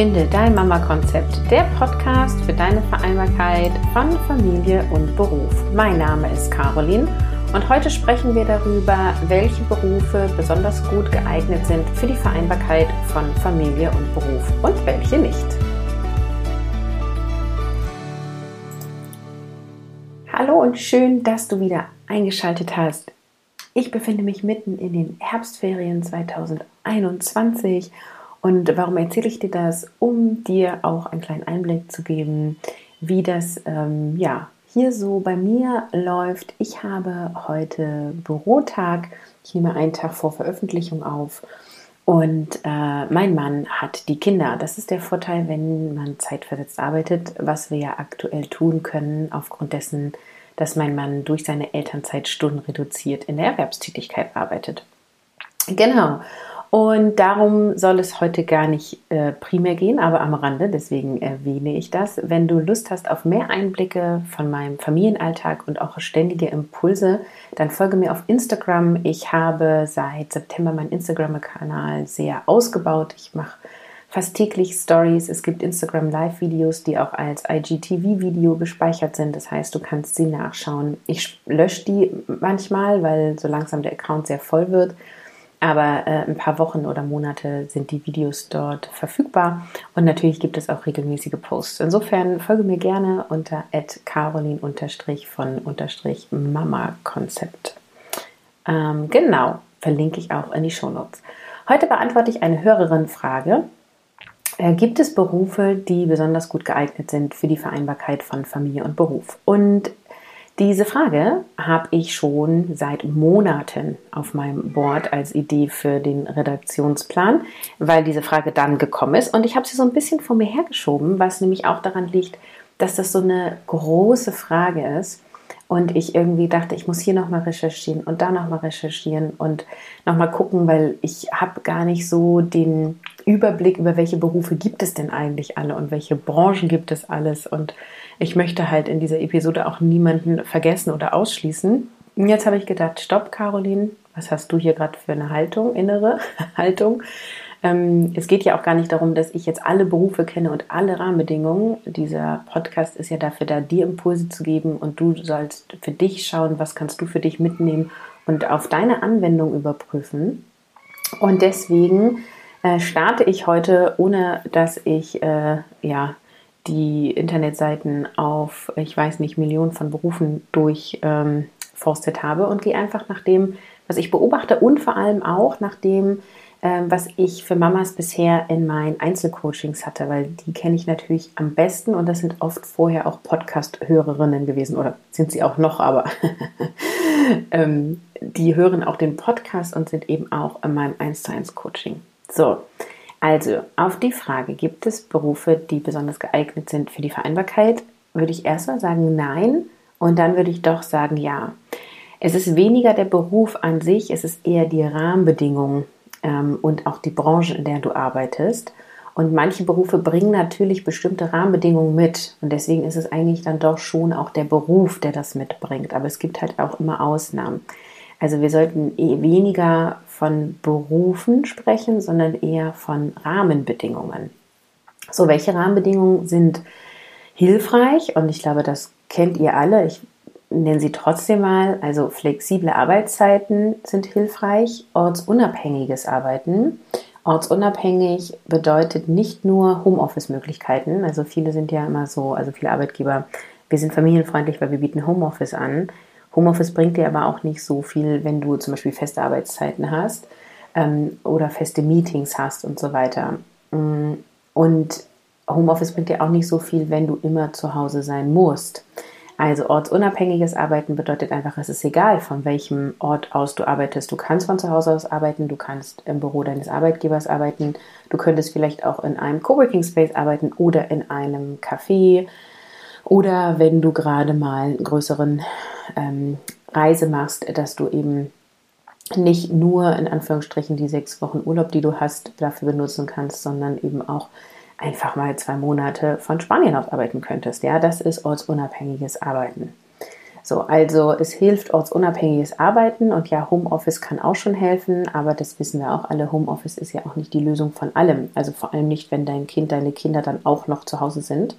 Finde dein Mama-Konzept, der Podcast für deine Vereinbarkeit von Familie und Beruf. Mein Name ist Caroline und heute sprechen wir darüber, welche Berufe besonders gut geeignet sind für die Vereinbarkeit von Familie und Beruf und welche nicht. Hallo und schön, dass du wieder eingeschaltet hast. Ich befinde mich mitten in den Herbstferien 2021 und warum erzähle ich dir das? Um dir auch einen kleinen Einblick zu geben, wie das ähm, ja, hier so bei mir läuft. Ich habe heute Bürotag. Ich nehme einen Tag vor Veröffentlichung auf. Und äh, mein Mann hat die Kinder. Das ist der Vorteil, wenn man zeitversetzt arbeitet, was wir ja aktuell tun können, aufgrund dessen, dass mein Mann durch seine Elternzeit Stunden reduziert in der Erwerbstätigkeit arbeitet. Genau. Und darum soll es heute gar nicht äh, primär gehen, aber am Rande, deswegen erwähne ich das. Wenn du Lust hast auf mehr Einblicke von meinem Familienalltag und auch ständige Impulse, dann folge mir auf Instagram. Ich habe seit September meinen Instagram-Kanal sehr ausgebaut. Ich mache fast täglich Stories. Es gibt Instagram Live-Videos, die auch als IGTV-Video gespeichert sind. Das heißt, du kannst sie nachschauen. Ich lösche die manchmal, weil so langsam der Account sehr voll wird. Aber äh, ein paar Wochen oder Monate sind die Videos dort verfügbar und natürlich gibt es auch regelmäßige Posts. Insofern folge mir gerne unter carolin von mama konzept ähm, genau, verlinke ich auch in die Shownotes. Heute beantworte ich eine Hörerin-Frage. Äh, gibt es Berufe, die besonders gut geeignet sind für die Vereinbarkeit von Familie und Beruf? Und diese Frage habe ich schon seit Monaten auf meinem Board als Idee für den Redaktionsplan, weil diese Frage dann gekommen ist. Und ich habe sie so ein bisschen vor mir hergeschoben, was nämlich auch daran liegt, dass das so eine große Frage ist. Und ich irgendwie dachte, ich muss hier nochmal recherchieren und da nochmal recherchieren und nochmal gucken, weil ich habe gar nicht so den Überblick über welche Berufe gibt es denn eigentlich alle und welche Branchen gibt es alles. Und ich möchte halt in dieser Episode auch niemanden vergessen oder ausschließen. Und jetzt habe ich gedacht, stopp, Caroline, was hast du hier gerade für eine Haltung, innere Haltung? Ähm, es geht ja auch gar nicht darum, dass ich jetzt alle Berufe kenne und alle Rahmenbedingungen. Dieser Podcast ist ja dafür da, dir Impulse zu geben und du sollst für dich schauen, was kannst du für dich mitnehmen und auf deine Anwendung überprüfen. Und deswegen äh, starte ich heute, ohne dass ich äh, ja die Internetseiten auf, ich weiß nicht, Millionen von Berufen durchforstet ähm, habe und gehe einfach nach dem, was ich beobachte und vor allem auch nach dem, ähm, was ich für Mamas bisher in meinen Einzelcoachings hatte, weil die kenne ich natürlich am besten und das sind oft vorher auch Podcast-Hörerinnen gewesen oder sind sie auch noch, aber ähm, die hören auch den Podcast und sind eben auch in meinem 1 zu 1 Coaching. So, also, auf die Frage, gibt es Berufe, die besonders geeignet sind für die Vereinbarkeit, würde ich erstmal sagen nein und dann würde ich doch sagen ja. Es ist weniger der Beruf an sich, es ist eher die Rahmenbedingungen ähm, und auch die Branche, in der du arbeitest. Und manche Berufe bringen natürlich bestimmte Rahmenbedingungen mit. Und deswegen ist es eigentlich dann doch schon auch der Beruf, der das mitbringt. Aber es gibt halt auch immer Ausnahmen. Also wir sollten eh weniger von Berufen sprechen, sondern eher von Rahmenbedingungen. So, welche Rahmenbedingungen sind hilfreich? Und ich glaube, das kennt ihr alle. Ich nenne sie trotzdem mal. Also flexible Arbeitszeiten sind hilfreich, ortsunabhängiges Arbeiten. Ortsunabhängig bedeutet nicht nur Homeoffice-Möglichkeiten. Also viele sind ja immer so, also viele Arbeitgeber, wir sind familienfreundlich, weil wir bieten Homeoffice an. Homeoffice bringt dir aber auch nicht so viel, wenn du zum Beispiel feste Arbeitszeiten hast ähm, oder feste Meetings hast und so weiter. Mm, und Homeoffice bringt dir auch nicht so viel, wenn du immer zu Hause sein musst. Also ortsunabhängiges Arbeiten bedeutet einfach, es ist egal, von welchem Ort aus du arbeitest. Du kannst von zu Hause aus arbeiten, du kannst im Büro deines Arbeitgebers arbeiten, du könntest vielleicht auch in einem Coworking Space arbeiten oder in einem Café oder wenn du gerade mal einen größeren ähm, Reise machst, dass du eben nicht nur in Anführungsstrichen die sechs Wochen Urlaub, die du hast, dafür benutzen kannst, sondern eben auch einfach mal zwei Monate von Spanien aus arbeiten könntest. Ja, das ist ortsunabhängiges Arbeiten. So, also es hilft ortsunabhängiges Arbeiten und ja, Homeoffice kann auch schon helfen, aber das wissen wir auch alle, Homeoffice ist ja auch nicht die Lösung von allem. Also vor allem nicht, wenn dein Kind, deine Kinder dann auch noch zu Hause sind.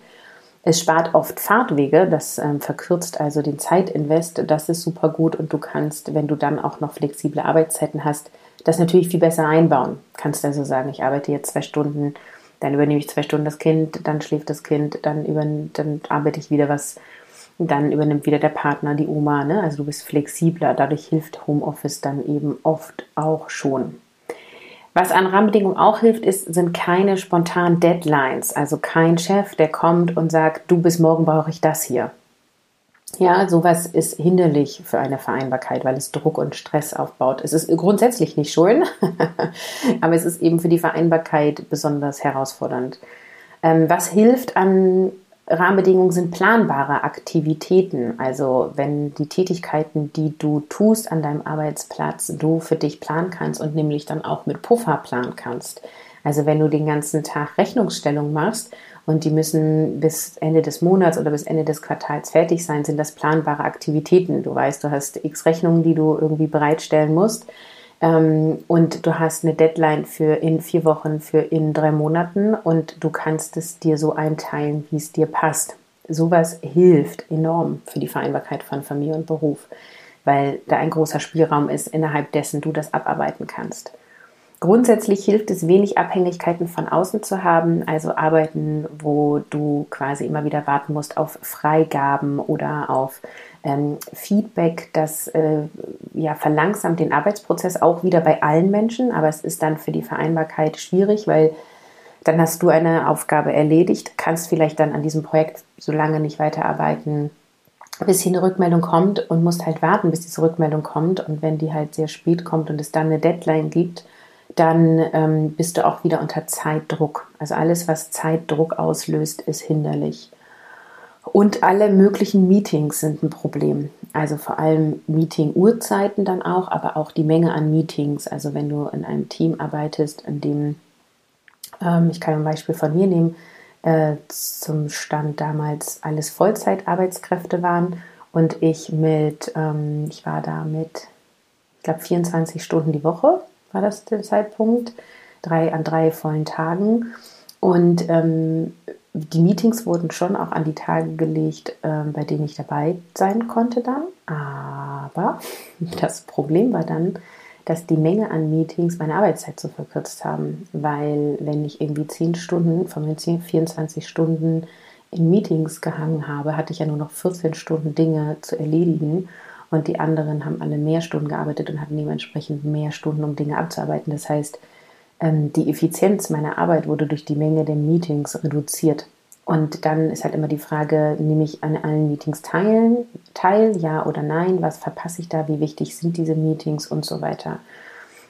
Es spart oft Fahrtwege, das ähm, verkürzt also den Zeitinvest, das ist super gut und du kannst, wenn du dann auch noch flexible Arbeitszeiten hast, das natürlich viel besser einbauen. Kannst also sagen, ich arbeite jetzt zwei Stunden, dann übernehme ich zwei Stunden das Kind, dann schläft das Kind, dann, über, dann arbeite ich wieder was, dann übernimmt wieder der Partner, die Oma. Ne? Also du bist flexibler, dadurch hilft Homeoffice dann eben oft auch schon. Was an Rahmenbedingungen auch hilft, ist, sind keine spontanen Deadlines. Also kein Chef, der kommt und sagt, du bis morgen brauche ich das hier. Ja, sowas ist hinderlich für eine Vereinbarkeit, weil es Druck und Stress aufbaut. Es ist grundsätzlich nicht schön, aber es ist eben für die Vereinbarkeit besonders herausfordernd. Ähm, was hilft an Rahmenbedingungen sind planbare Aktivitäten. Also wenn die Tätigkeiten, die du tust an deinem Arbeitsplatz, du für dich planen kannst und nämlich dann auch mit Puffer planen kannst. Also wenn du den ganzen Tag Rechnungsstellung machst und die müssen bis Ende des Monats oder bis Ende des Quartals fertig sein, sind das planbare Aktivitäten. Du weißt, du hast x Rechnungen, die du irgendwie bereitstellen musst und du hast eine Deadline für in vier Wochen, für in drei Monaten und du kannst es dir so einteilen, wie es dir passt. Sowas hilft enorm für die Vereinbarkeit von Familie und Beruf, weil da ein großer Spielraum ist, innerhalb dessen du das abarbeiten kannst. Grundsätzlich hilft es, wenig Abhängigkeiten von außen zu haben, also Arbeiten, wo du quasi immer wieder warten musst auf Freigaben oder auf ähm, Feedback, das äh, ja verlangsamt den Arbeitsprozess auch wieder bei allen Menschen, aber es ist dann für die Vereinbarkeit schwierig, weil dann hast du eine Aufgabe erledigt, kannst vielleicht dann an diesem Projekt so lange nicht weiterarbeiten, bis hier eine Rückmeldung kommt und musst halt warten, bis diese Rückmeldung kommt. Und wenn die halt sehr spät kommt und es dann eine Deadline gibt, dann ähm, bist du auch wieder unter Zeitdruck. Also alles, was Zeitdruck auslöst, ist hinderlich. Und alle möglichen Meetings sind ein Problem. Also vor allem Meeting-Uhrzeiten dann auch, aber auch die Menge an Meetings. Also wenn du in einem Team arbeitest, in dem, ähm, ich kann ein Beispiel von mir nehmen, äh, zum Stand damals alles Vollzeitarbeitskräfte waren und ich mit, ähm, ich war da mit, ich glaube 24 Stunden die Woche war das der Zeitpunkt, drei an drei vollen Tagen. Und ähm, die Meetings wurden schon auch an die Tage gelegt, ähm, bei denen ich dabei sein konnte dann. Aber das Problem war dann, dass die Menge an Meetings meine Arbeitszeit so verkürzt haben. Weil wenn ich irgendwie 10 Stunden von den 10, 24 Stunden in Meetings gehangen habe, hatte ich ja nur noch 14 Stunden Dinge zu erledigen. Und die anderen haben alle mehr Stunden gearbeitet und hatten dementsprechend mehr Stunden, um Dinge abzuarbeiten. Das heißt, ähm, die Effizienz meiner Arbeit wurde durch die Menge der Meetings reduziert. Und dann ist halt immer die Frage, nehme ich an allen Meetings teilen, teil, ja oder nein, was verpasse ich da, wie wichtig sind diese Meetings und so weiter.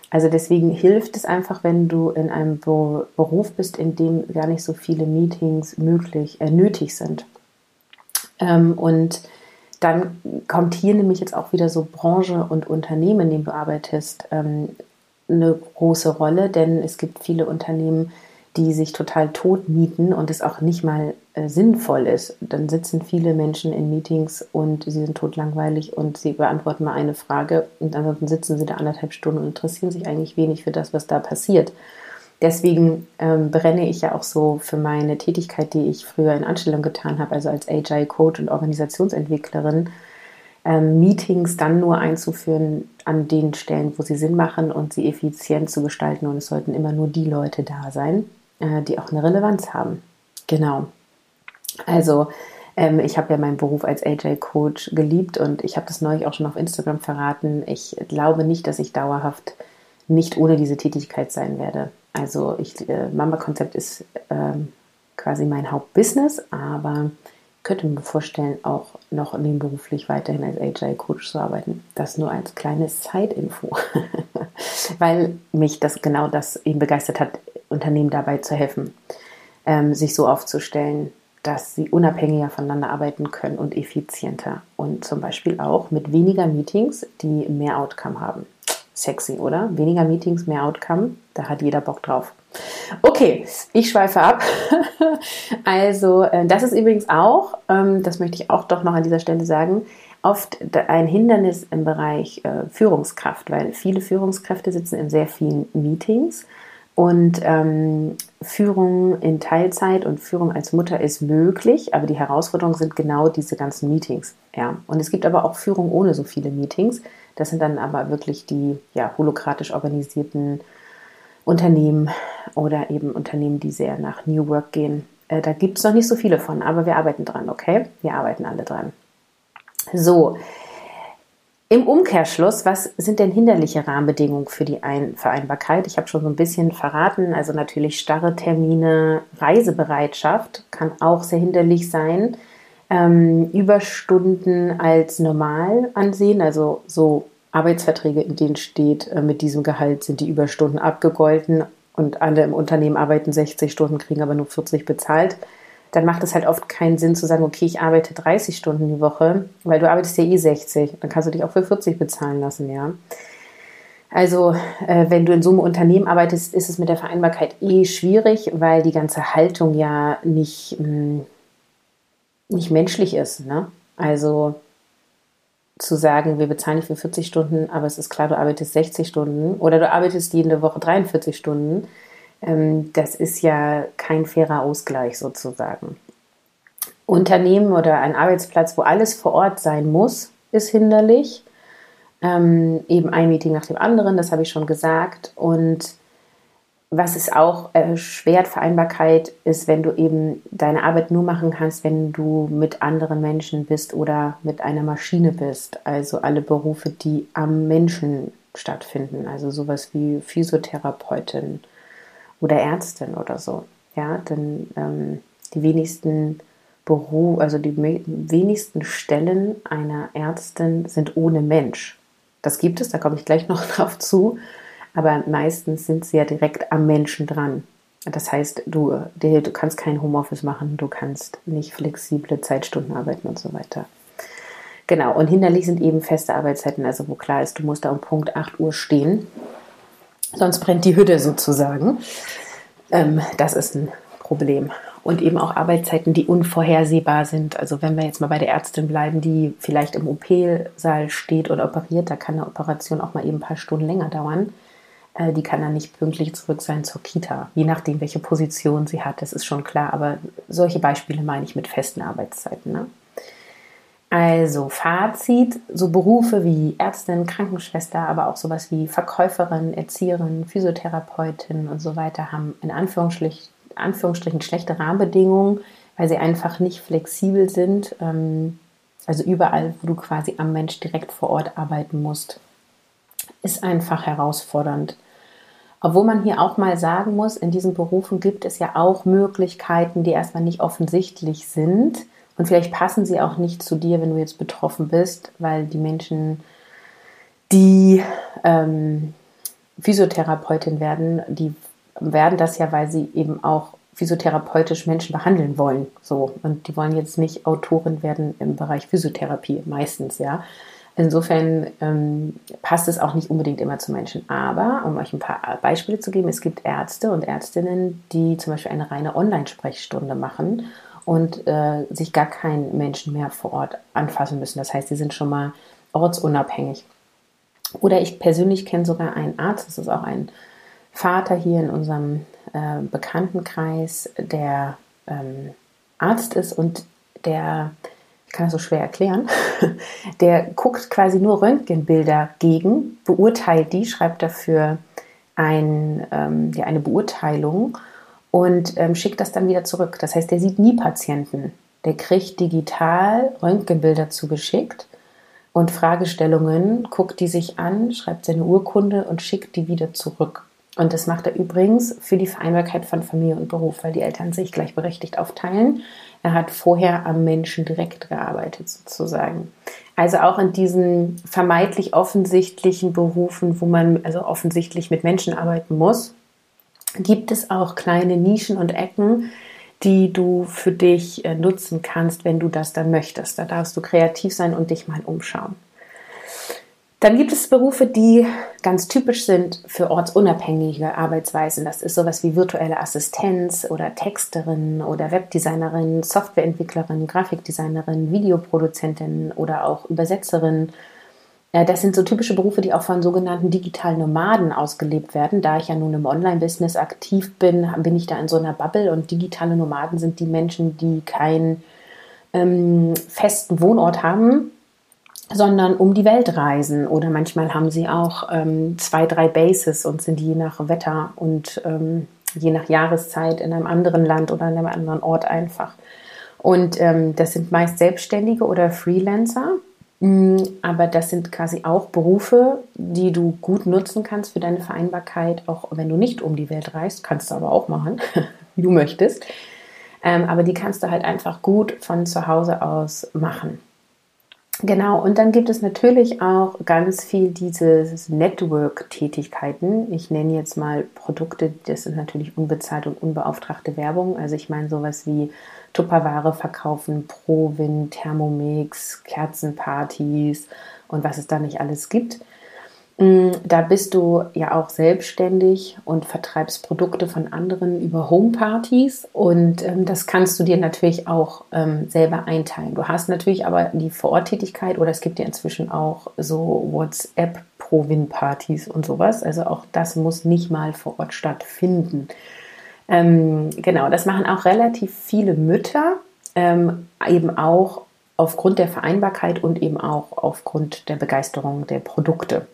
Also deswegen hilft es einfach, wenn du in einem Beruf bist, in dem gar nicht so viele Meetings möglich, äh, nötig sind. Ähm, und dann kommt hier nämlich jetzt auch wieder so Branche und Unternehmen, in denen du arbeitest, ähm, eine große Rolle, denn es gibt viele Unternehmen, die sich total tot mieten und es auch nicht mal äh, sinnvoll ist. Dann sitzen viele Menschen in Meetings und sie sind totlangweilig und sie beantworten mal eine Frage und ansonsten sitzen sie da anderthalb Stunden und interessieren sich eigentlich wenig für das, was da passiert. Deswegen ähm, brenne ich ja auch so für meine Tätigkeit, die ich früher in Anstellung getan habe, also als Agile Coach und Organisationsentwicklerin, ähm, Meetings dann nur einzuführen an den Stellen, wo sie Sinn machen und sie effizient zu gestalten. Und es sollten immer nur die Leute da sein, äh, die auch eine Relevanz haben. Genau. Also ähm, ich habe ja meinen Beruf als AJ Coach geliebt und ich habe das neulich auch schon auf Instagram verraten. Ich glaube nicht, dass ich dauerhaft nicht ohne diese Tätigkeit sein werde. Also ich, äh, Mama-Konzept ist ähm, quasi mein Hauptbusiness, aber könnte mir vorstellen, auch noch nebenberuflich weiterhin als AJ-Coach zu arbeiten. Das nur als kleines Zeitinfo, weil mich das genau das eben begeistert hat, Unternehmen dabei zu helfen, ähm, sich so aufzustellen, dass sie unabhängiger voneinander arbeiten können und effizienter und zum Beispiel auch mit weniger Meetings, die mehr Outcome haben. Sexy, oder? Weniger Meetings, mehr Outcome. Da hat jeder Bock drauf. Okay, ich schweife ab. also, äh, das ist übrigens auch, ähm, das möchte ich auch doch noch an dieser Stelle sagen, oft ein Hindernis im Bereich äh, Führungskraft, weil viele Führungskräfte sitzen in sehr vielen Meetings und ähm, Führung in Teilzeit und Führung als Mutter ist möglich, aber die Herausforderungen sind genau diese ganzen Meetings. Ja. Und es gibt aber auch Führung ohne so viele Meetings. Das sind dann aber wirklich die ja, holokratisch organisierten Unternehmen oder eben Unternehmen, die sehr nach New Work gehen. Äh, da gibt es noch nicht so viele von, aber wir arbeiten dran, okay? Wir arbeiten alle dran. So, im Umkehrschluss, was sind denn hinderliche Rahmenbedingungen für die Ein Vereinbarkeit? Ich habe schon so ein bisschen verraten, also natürlich starre Termine, Reisebereitschaft kann auch sehr hinderlich sein. Ähm, Überstunden als normal ansehen, also so Arbeitsverträge, in denen steht, äh, mit diesem Gehalt sind die Überstunden abgegolten und alle im Unternehmen arbeiten 60 Stunden, kriegen aber nur 40 bezahlt, dann macht es halt oft keinen Sinn zu sagen, okay, ich arbeite 30 Stunden die Woche, weil du arbeitest ja eh 60, dann kannst du dich auch für 40 bezahlen lassen, ja. Also, äh, wenn du in so einem Unternehmen arbeitest, ist es mit der Vereinbarkeit eh schwierig, weil die ganze Haltung ja nicht, mh, mm, nicht menschlich ist. Ne? Also, zu sagen, wir bezahlen dich für 40 Stunden, aber es ist klar, du arbeitest 60 Stunden oder du arbeitest jede Woche 43 Stunden, das ist ja kein fairer Ausgleich sozusagen. Unternehmen oder ein Arbeitsplatz, wo alles vor Ort sein muss, ist hinderlich. Ähm, eben ein Meeting nach dem anderen, das habe ich schon gesagt. Und was es auch erschwert, Vereinbarkeit, ist, wenn du eben deine Arbeit nur machen kannst, wenn du mit anderen Menschen bist oder mit einer Maschine bist. Also alle Berufe, die am Menschen stattfinden. Also sowas wie Physiotherapeutin oder Ärztin oder so. Ja, denn ähm, die wenigsten Beruf, also die wenigsten Stellen einer Ärztin sind ohne Mensch. Das gibt es, da komme ich gleich noch drauf zu aber meistens sind sie ja direkt am Menschen dran. Das heißt, du, du kannst kein Homeoffice machen, du kannst nicht flexible Zeitstunden arbeiten und so weiter. Genau, und hinderlich sind eben feste Arbeitszeiten, also wo klar ist, du musst da um Punkt 8 Uhr stehen, sonst brennt die Hütte sozusagen. Ähm, das ist ein Problem. Und eben auch Arbeitszeiten, die unvorhersehbar sind. Also wenn wir jetzt mal bei der Ärztin bleiben, die vielleicht im OP-Saal steht oder operiert, da kann eine Operation auch mal eben ein paar Stunden länger dauern. Äh, die kann dann nicht pünktlich zurück sein zur Kita, je nachdem, welche Position sie hat, das ist schon klar. Aber solche Beispiele meine ich mit festen Arbeitszeiten. Ne? Also Fazit, so Berufe wie Ärztin, Krankenschwester, aber auch sowas wie Verkäuferin, Erzieherin, Physiotherapeutin und so weiter haben in Anführungsstrichen, Anführungsstrichen schlechte Rahmenbedingungen, weil sie einfach nicht flexibel sind. Ähm, also überall, wo du quasi am Mensch direkt vor Ort arbeiten musst, ist einfach herausfordernd. Obwohl man hier auch mal sagen muss, in diesen Berufen gibt es ja auch Möglichkeiten, die erstmal nicht offensichtlich sind. Und vielleicht passen sie auch nicht zu dir, wenn du jetzt betroffen bist, weil die Menschen, die ähm, Physiotherapeutin werden, die werden das ja, weil sie eben auch physiotherapeutisch Menschen behandeln wollen. So. Und die wollen jetzt nicht Autorin werden im Bereich Physiotherapie, meistens, ja. Insofern ähm, passt es auch nicht unbedingt immer zu Menschen. Aber um euch ein paar Beispiele zu geben, es gibt Ärzte und Ärztinnen, die zum Beispiel eine reine Online-Sprechstunde machen und äh, sich gar keinen Menschen mehr vor Ort anfassen müssen. Das heißt, sie sind schon mal ortsunabhängig. Oder ich persönlich kenne sogar einen Arzt, das ist auch ein Vater hier in unserem äh, Bekanntenkreis, der ähm, Arzt ist und der ich kann das so schwer erklären, der guckt quasi nur Röntgenbilder gegen, beurteilt die, schreibt dafür ein, ähm, ja, eine Beurteilung und ähm, schickt das dann wieder zurück. Das heißt, der sieht nie Patienten. Der kriegt digital Röntgenbilder zugeschickt und Fragestellungen, guckt die sich an, schreibt seine Urkunde und schickt die wieder zurück. Und das macht er übrigens für die Vereinbarkeit von Familie und Beruf, weil die Eltern sich gleichberechtigt aufteilen. Er hat vorher am Menschen direkt gearbeitet, sozusagen. Also auch in diesen vermeintlich offensichtlichen Berufen, wo man also offensichtlich mit Menschen arbeiten muss, gibt es auch kleine Nischen und Ecken, die du für dich äh, nutzen kannst, wenn du das dann möchtest. Da darfst du kreativ sein und dich mal umschauen. Dann gibt es Berufe, die ganz typisch sind für ortsunabhängige Arbeitsweisen. Das ist sowas wie virtuelle Assistenz oder Texterin oder Webdesignerin, Softwareentwicklerin, Grafikdesignerin, Videoproduzentin oder auch Übersetzerin. Das sind so typische Berufe, die auch von sogenannten digitalen Nomaden ausgelebt werden. Da ich ja nun im Online-Business aktiv bin, bin ich da in so einer Bubble und digitale Nomaden sind die Menschen, die keinen ähm, festen Wohnort haben, sondern um die Welt reisen. Oder manchmal haben sie auch ähm, zwei, drei Bases und sind je nach Wetter und ähm, je nach Jahreszeit in einem anderen Land oder in einem anderen Ort einfach. Und ähm, das sind meist Selbstständige oder Freelancer. Mm, aber das sind quasi auch Berufe, die du gut nutzen kannst für deine Vereinbarkeit, auch wenn du nicht um die Welt reist. Kannst du aber auch machen, wie du möchtest. Ähm, aber die kannst du halt einfach gut von zu Hause aus machen. Genau, und dann gibt es natürlich auch ganz viel dieses Network-Tätigkeiten. Ich nenne jetzt mal Produkte, das sind natürlich unbezahlte und unbeauftragte Werbung. Also ich meine sowas wie Tupperware verkaufen, Provin, Thermomix, Kerzenpartys und was es da nicht alles gibt. Mm, da bist du ja auch selbstständig und vertreibst Produkte von anderen über Homepartys und ähm, das kannst du dir natürlich auch ähm, selber einteilen. Du hast natürlich aber die Vororttätigkeit oder es gibt ja inzwischen auch so WhatsApp-Provin-Partys und sowas. Also auch das muss nicht mal vor Ort stattfinden. Ähm, genau, das machen auch relativ viele Mütter, ähm, eben auch aufgrund der Vereinbarkeit und eben auch aufgrund der Begeisterung der Produkte.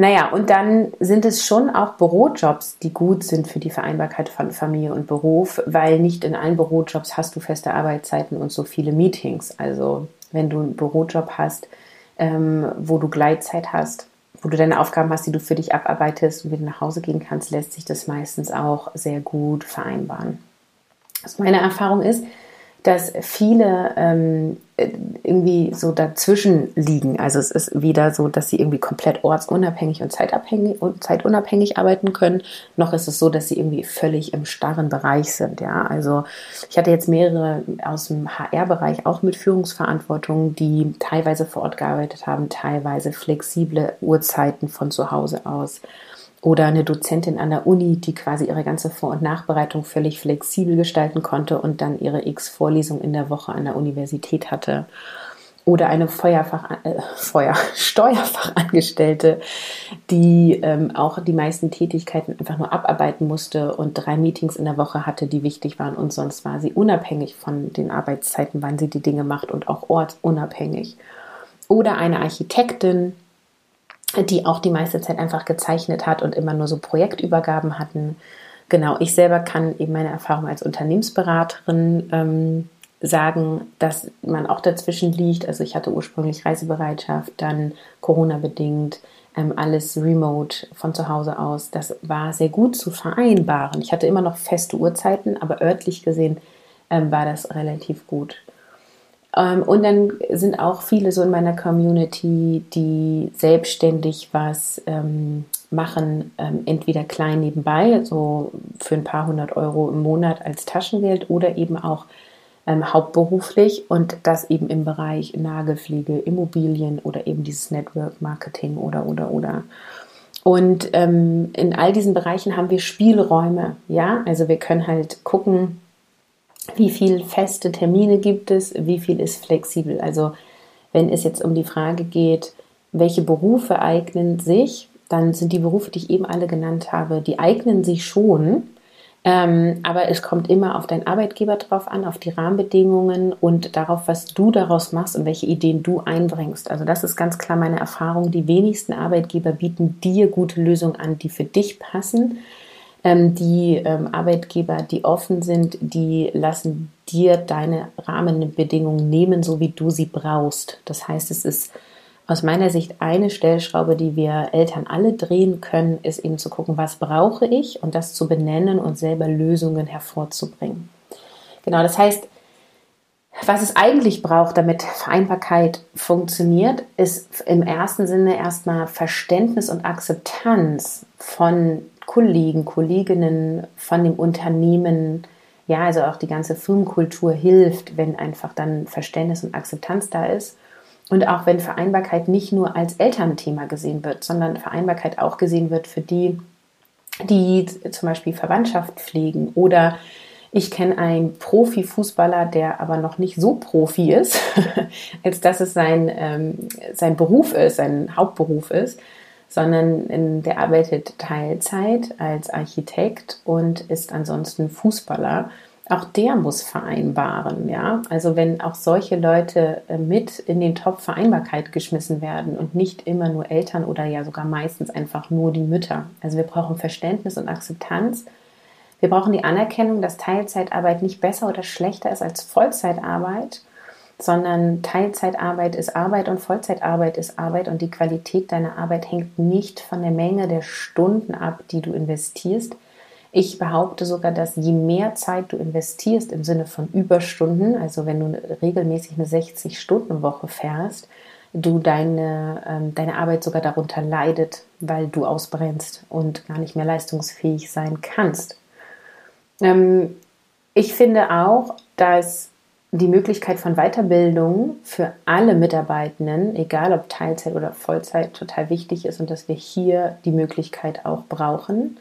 Naja, und dann sind es schon auch Bürojobs, die gut sind für die Vereinbarkeit von Familie und Beruf, weil nicht in allen Bürojobs hast du feste Arbeitszeiten und so viele Meetings. Also wenn du einen Bürojob hast, ähm, wo du Gleitzeit hast, wo du deine Aufgaben hast, die du für dich abarbeitest und wieder nach Hause gehen kannst, lässt sich das meistens auch sehr gut vereinbaren. Was meine Erfahrung ist, dass viele ähm, irgendwie so dazwischen liegen. Also es ist weder so, dass sie irgendwie komplett ortsunabhängig und zeitabhängig und zeitunabhängig arbeiten können, noch ist es so, dass sie irgendwie völlig im starren Bereich sind. Ja, also ich hatte jetzt mehrere aus dem HR-Bereich auch mit Führungsverantwortung, die teilweise vor Ort gearbeitet haben, teilweise flexible Uhrzeiten von zu Hause aus oder eine Dozentin an der Uni, die quasi ihre ganze Vor- und Nachbereitung völlig flexibel gestalten konnte und dann ihre x Vorlesung in der Woche an der Universität hatte. Oder eine Feuerfach, äh, Feuer, Steuerfachangestellte, die ähm, auch die meisten Tätigkeiten einfach nur abarbeiten musste und drei Meetings in der Woche hatte, die wichtig waren. Und sonst war sie unabhängig von den Arbeitszeiten, wann sie die Dinge macht und auch ortsunabhängig. Oder eine Architektin, die auch die meiste Zeit einfach gezeichnet hat und immer nur so Projektübergaben hatten. Genau, ich selber kann eben meine Erfahrung als Unternehmensberaterin ähm, sagen, dass man auch dazwischen liegt. Also ich hatte ursprünglich Reisebereitschaft, dann Corona-bedingt, ähm, alles remote von zu Hause aus. Das war sehr gut zu vereinbaren. Ich hatte immer noch feste Uhrzeiten, aber örtlich gesehen ähm, war das relativ gut. Ähm, und dann sind auch viele so in meiner Community, die selbstständig was ähm, machen, ähm, entweder klein nebenbei, so für ein paar hundert Euro im Monat als Taschengeld oder eben auch ähm, hauptberuflich und das eben im Bereich Nagelpflege, Immobilien oder eben dieses Network Marketing oder oder oder. Und ähm, in all diesen Bereichen haben wir Spielräume, ja, also wir können halt gucken, wie viele feste Termine gibt es, wie viel ist flexibel. Also wenn es jetzt um die Frage geht, welche Berufe eignen sich, dann sind die Berufe, die ich eben alle genannt habe, die eignen sich schon. Ähm, aber es kommt immer auf deinen Arbeitgeber drauf an, auf die Rahmenbedingungen und darauf, was du daraus machst und welche Ideen du einbringst. Also das ist ganz klar meine Erfahrung. Die wenigsten Arbeitgeber bieten dir gute Lösungen an, die für dich passen. Ähm, die ähm, Arbeitgeber, die offen sind, die lassen dir deine Rahmenbedingungen nehmen, so wie du sie brauchst. Das heißt, es ist aus meiner Sicht eine Stellschraube, die wir Eltern alle drehen können, ist eben zu gucken, was brauche ich und das zu benennen und selber Lösungen hervorzubringen. Genau, das heißt, was es eigentlich braucht, damit Vereinbarkeit funktioniert, ist im ersten Sinne erstmal Verständnis und Akzeptanz von Kollegen, Kolleginnen, von dem Unternehmen. Ja, also auch die ganze Firmenkultur hilft, wenn einfach dann Verständnis und Akzeptanz da ist. Und auch wenn Vereinbarkeit nicht nur als Elternthema gesehen wird, sondern Vereinbarkeit auch gesehen wird für die, die zum Beispiel Verwandtschaft pflegen oder ich kenne einen Profifußballer, der aber noch nicht so Profi ist, als dass es sein, ähm, sein Beruf ist, sein Hauptberuf ist, sondern in, der arbeitet Teilzeit als Architekt und ist ansonsten Fußballer. Auch der muss vereinbaren, ja. Also wenn auch solche Leute äh, mit in den Topf Vereinbarkeit geschmissen werden und nicht immer nur Eltern oder ja sogar meistens einfach nur die Mütter. Also wir brauchen Verständnis und Akzeptanz wir brauchen die Anerkennung, dass Teilzeitarbeit nicht besser oder schlechter ist als Vollzeitarbeit, sondern Teilzeitarbeit ist Arbeit und Vollzeitarbeit ist Arbeit und die Qualität deiner Arbeit hängt nicht von der Menge der Stunden ab, die du investierst. Ich behaupte sogar, dass je mehr Zeit du investierst im Sinne von Überstunden, also wenn du regelmäßig eine 60-Stunden-Woche fährst, du deine, ähm, deine Arbeit sogar darunter leidet, weil du ausbrennst und gar nicht mehr leistungsfähig sein kannst. Ähm, ich finde auch, dass die Möglichkeit von Weiterbildung für alle Mitarbeitenden, egal ob Teilzeit oder Vollzeit, total wichtig ist und dass wir hier die Möglichkeit auch brauchen.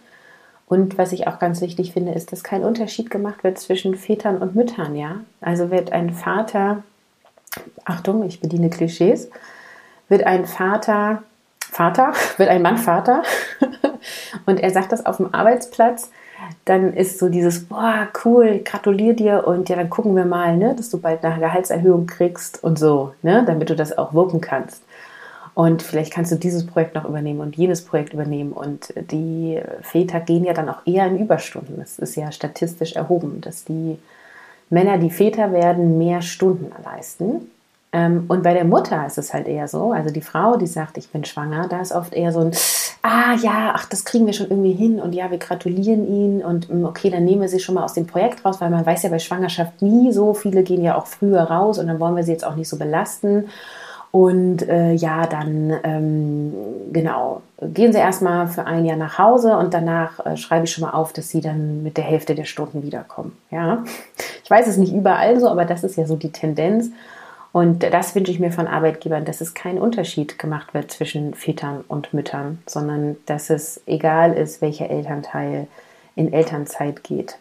Und was ich auch ganz wichtig finde, ist, dass kein Unterschied gemacht wird zwischen Vätern und Müttern, ja. Also wird ein Vater, Achtung, ich bediene Klischees, wird ein Vater, Vater, wird ein Mann Vater und er sagt das auf dem Arbeitsplatz, dann ist so dieses, boah, cool, gratuliere dir und ja, dann gucken wir mal, ne, dass du bald eine Gehaltserhöhung kriegst und so, ne, damit du das auch wuppen kannst. Und vielleicht kannst du dieses Projekt noch übernehmen und jenes Projekt übernehmen. Und die Väter gehen ja dann auch eher in Überstunden. Das ist ja statistisch erhoben, dass die Männer, die Väter werden, mehr Stunden leisten. Ähm, und bei der Mutter ist es halt eher so, also die Frau, die sagt, ich bin schwanger, da ist oft eher so ein, ah ja, ach, das kriegen wir schon irgendwie hin und ja, wir gratulieren ihnen und mm, okay, dann nehmen wir sie schon mal aus dem Projekt raus, weil man weiß ja bei Schwangerschaft nie so, viele gehen ja auch früher raus und dann wollen wir sie jetzt auch nicht so belasten. Und äh, ja, dann ähm, genau, gehen Sie erstmal für ein Jahr nach Hause und danach äh, schreibe ich schon mal auf, dass Sie dann mit der Hälfte der Stunden wiederkommen. Ja, ich weiß es nicht überall so, aber das ist ja so die Tendenz. Und das wünsche ich mir von Arbeitgebern, dass es kein Unterschied gemacht wird zwischen Vätern und Müttern, sondern dass es egal ist, welcher Elternteil in Elternzeit geht.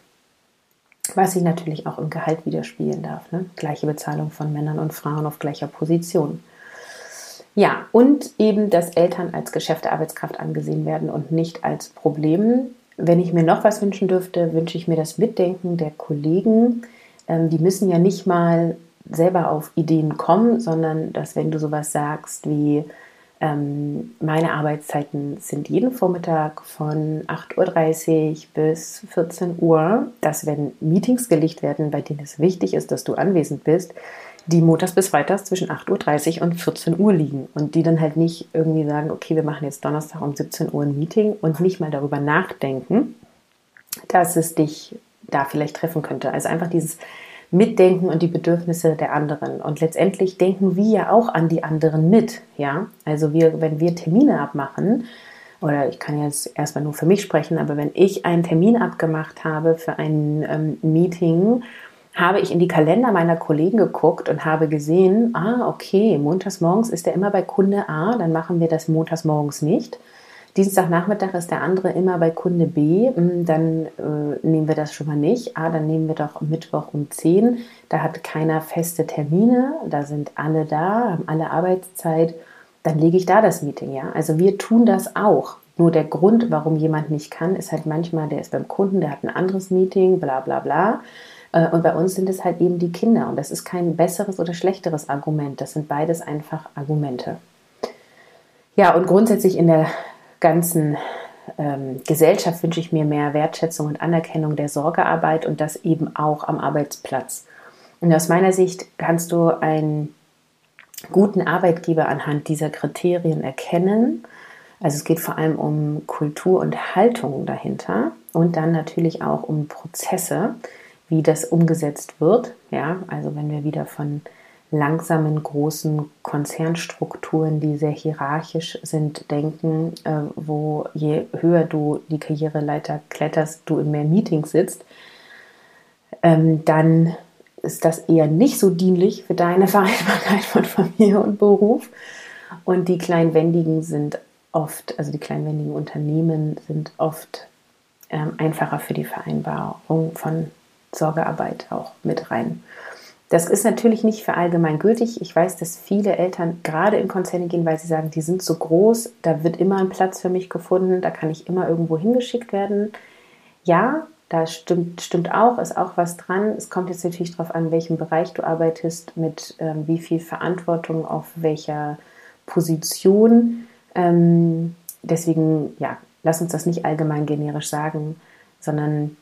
Was sich natürlich auch im Gehalt widerspiegeln darf. Ne? Gleiche Bezahlung von Männern und Frauen auf gleicher Position. Ja, und eben, dass Eltern als Geschäft der Arbeitskraft angesehen werden und nicht als Problem. Wenn ich mir noch was wünschen dürfte, wünsche ich mir das Mitdenken der Kollegen. Ähm, die müssen ja nicht mal selber auf Ideen kommen, sondern dass wenn du sowas sagst wie ähm, meine Arbeitszeiten sind jeden Vormittag von 8.30 Uhr bis 14 Uhr, dass wenn Meetings gelegt werden, bei denen es wichtig ist, dass du anwesend bist, die montags bis freitags zwischen 8.30 Uhr und 14 Uhr liegen und die dann halt nicht irgendwie sagen, okay, wir machen jetzt Donnerstag um 17 Uhr ein Meeting und nicht mal darüber nachdenken, dass es dich da vielleicht treffen könnte. Also einfach dieses mitdenken und die Bedürfnisse der anderen. Und letztendlich denken wir ja auch an die anderen mit. Ja, also wir, wenn wir Termine abmachen, oder ich kann jetzt erstmal nur für mich sprechen, aber wenn ich einen Termin abgemacht habe für ein ähm, Meeting, habe ich in die Kalender meiner Kollegen geguckt und habe gesehen, ah, okay, montags morgens ist er immer bei Kunde A, dann machen wir das montags morgens nicht. Dienstagnachmittag ist der andere immer bei Kunde B, hm, dann äh, nehmen wir das schon mal nicht. Ah, dann nehmen wir doch Mittwoch um 10. Da hat keiner feste Termine, da sind alle da, haben alle Arbeitszeit. Dann lege ich da das Meeting, ja. Also wir tun das auch. Nur der Grund, warum jemand nicht kann, ist halt manchmal, der ist beim Kunden, der hat ein anderes Meeting, bla bla bla. Äh, und bei uns sind es halt eben die Kinder. Und das ist kein besseres oder schlechteres Argument. Das sind beides einfach Argumente. Ja, und grundsätzlich in der ganzen ähm, Gesellschaft wünsche ich mir mehr Wertschätzung und Anerkennung der Sorgearbeit und das eben auch am Arbeitsplatz. Und aus meiner Sicht kannst du einen guten Arbeitgeber anhand dieser Kriterien erkennen. Also es geht vor allem um Kultur und Haltung dahinter und dann natürlich auch um Prozesse, wie das umgesetzt wird. Ja, also wenn wir wieder von langsamen, großen Konzernstrukturen, die sehr hierarchisch sind, denken, äh, wo je höher du die Karriereleiter kletterst, du in mehr Meetings sitzt, ähm, dann ist das eher nicht so dienlich für deine Vereinbarkeit von Familie und Beruf. Und die kleinwendigen sind oft, also die kleinwendigen Unternehmen sind oft ähm, einfacher für die Vereinbarung von Sorgearbeit auch mit rein. Das ist natürlich nicht für allgemein gültig. Ich weiß, dass viele Eltern gerade in Konzerne gehen, weil sie sagen, die sind so groß, da wird immer ein Platz für mich gefunden, da kann ich immer irgendwo hingeschickt werden. Ja, da stimmt, stimmt auch, ist auch was dran. Es kommt jetzt natürlich darauf an, in welchem Bereich du arbeitest, mit ähm, wie viel Verantwortung, auf welcher Position. Ähm, deswegen, ja, lass uns das nicht allgemein generisch sagen, sondern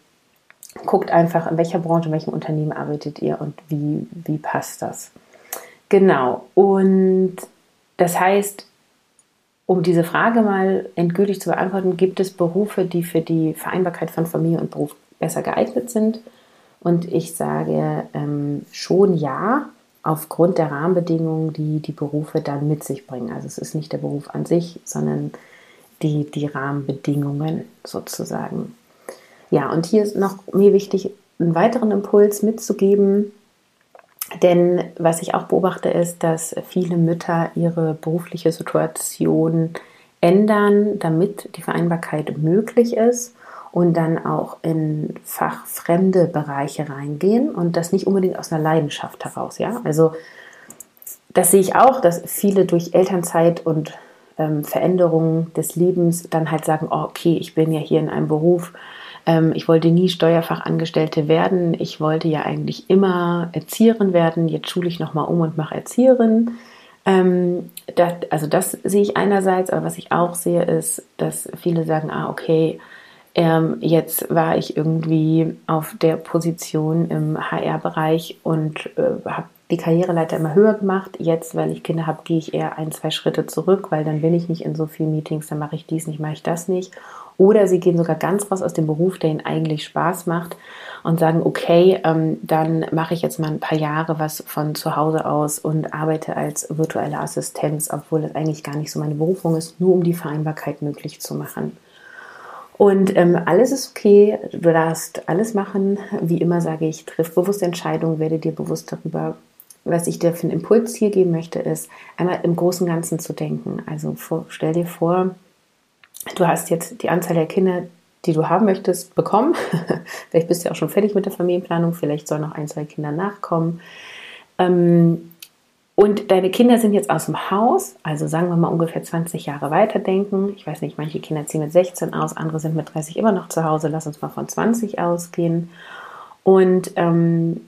guckt einfach, in welcher Branche, in welchem Unternehmen arbeitet ihr und wie, wie passt das. Genau. Und das heißt, um diese Frage mal endgültig zu beantworten, gibt es Berufe, die für die Vereinbarkeit von Familie und Beruf besser geeignet sind? Und ich sage ähm, schon ja, aufgrund der Rahmenbedingungen, die die Berufe dann mit sich bringen. Also es ist nicht der Beruf an sich, sondern die, die Rahmenbedingungen sozusagen. Ja, und hier ist noch mir wichtig, einen weiteren Impuls mitzugeben. Denn was ich auch beobachte, ist, dass viele Mütter ihre berufliche Situation ändern, damit die Vereinbarkeit möglich ist und dann auch in fachfremde Bereiche reingehen und das nicht unbedingt aus einer Leidenschaft heraus. Ja, also das sehe ich auch, dass viele durch Elternzeit und ähm, Veränderungen des Lebens dann halt sagen, oh, okay, ich bin ja hier in einem Beruf, ähm, ich wollte nie Steuerfachangestellte werden. Ich wollte ja eigentlich immer Erzieherin werden. Jetzt schule ich nochmal um und mache Erzieherin. Ähm, das, also das sehe ich einerseits, aber was ich auch sehe, ist, dass viele sagen, ah, okay, ähm, jetzt war ich irgendwie auf der Position im HR-Bereich und äh, habe die Karriereleiter immer höher gemacht. Jetzt, weil ich Kinder habe, gehe ich eher ein, zwei Schritte zurück, weil dann bin ich nicht in so vielen Meetings, dann mache ich dies nicht, mache ich das nicht. Oder sie gehen sogar ganz raus aus dem Beruf, der ihnen eigentlich Spaß macht und sagen, okay, ähm, dann mache ich jetzt mal ein paar Jahre was von zu Hause aus und arbeite als virtuelle Assistenz, obwohl das eigentlich gar nicht so meine Berufung ist, nur um die Vereinbarkeit möglich zu machen. Und ähm, alles ist okay, du darfst alles machen. Wie immer sage ich, triff bewusste Entscheidungen, werde dir bewusst darüber, was ich dir für einen Impuls hier geben möchte, ist einmal im großen Ganzen zu denken. Also vor, stell dir vor, du hast jetzt die Anzahl der Kinder, die du haben möchtest, bekommen. vielleicht bist du ja auch schon fertig mit der Familienplanung, vielleicht sollen noch ein, zwei Kinder nachkommen. Ähm, und deine Kinder sind jetzt aus dem Haus, also sagen wir mal ungefähr 20 Jahre weiterdenken. Ich weiß nicht, manche Kinder ziehen mit 16 aus, andere sind mit 30 immer noch zu Hause. Lass uns mal von 20 ausgehen. Und ähm,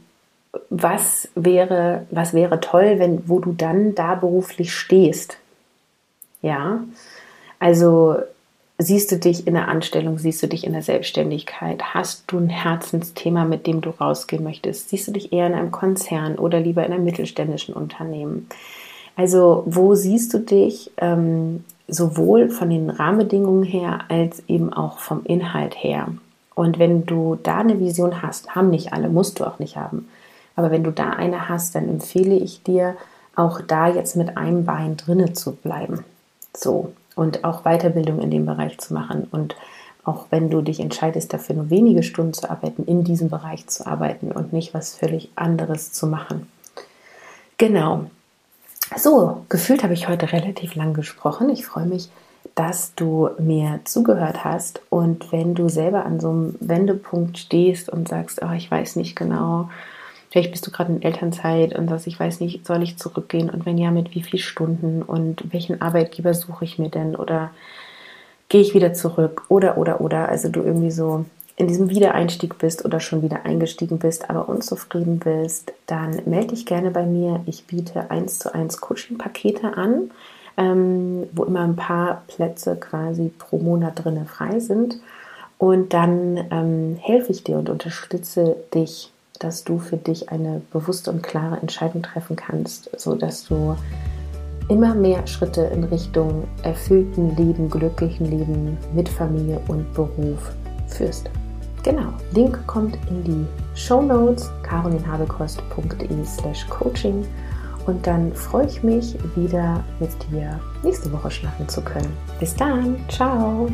was wäre, was wäre toll, wenn, wo du dann da beruflich stehst? Ja, also Siehst du dich in der Anstellung, siehst du dich in der Selbstständigkeit? Hast du ein Herzensthema, mit dem du rausgehen möchtest? Siehst du dich eher in einem Konzern oder lieber in einem mittelständischen Unternehmen? Also wo siehst du dich ähm, sowohl von den Rahmenbedingungen her als eben auch vom Inhalt her? Und wenn du da eine Vision hast, haben nicht alle, musst du auch nicht haben. Aber wenn du da eine hast, dann empfehle ich dir, auch da jetzt mit einem Bein drinne zu bleiben. So, und auch Weiterbildung in dem Bereich zu machen. Und auch wenn du dich entscheidest, dafür nur wenige Stunden zu arbeiten, in diesem Bereich zu arbeiten und nicht was völlig anderes zu machen. Genau. So, gefühlt habe ich heute relativ lang gesprochen. Ich freue mich, dass du mir zugehört hast. Und wenn du selber an so einem Wendepunkt stehst und sagst, oh, ich weiß nicht genau, Vielleicht bist du gerade in Elternzeit und sagst, ich weiß nicht, soll ich zurückgehen? Und wenn ja, mit wie vielen Stunden? Und welchen Arbeitgeber suche ich mir denn? Oder gehe ich wieder zurück? Oder oder oder. Also du irgendwie so in diesem Wiedereinstieg bist oder schon wieder eingestiegen bist, aber unzufrieden bist, dann melde dich gerne bei mir. Ich biete eins zu eins Coaching-Pakete an, ähm, wo immer ein paar Plätze quasi pro Monat drinne frei sind. Und dann ähm, helfe ich dir und unterstütze dich dass du für dich eine bewusste und klare Entscheidung treffen kannst, sodass du immer mehr Schritte in Richtung erfüllten Leben, glücklichen Leben mit Familie und Beruf führst. Genau, Link kommt in die Show Notes carolinhabekost.de slash coaching und dann freue ich mich wieder mit dir nächste Woche schlafen zu können. Bis dann, ciao!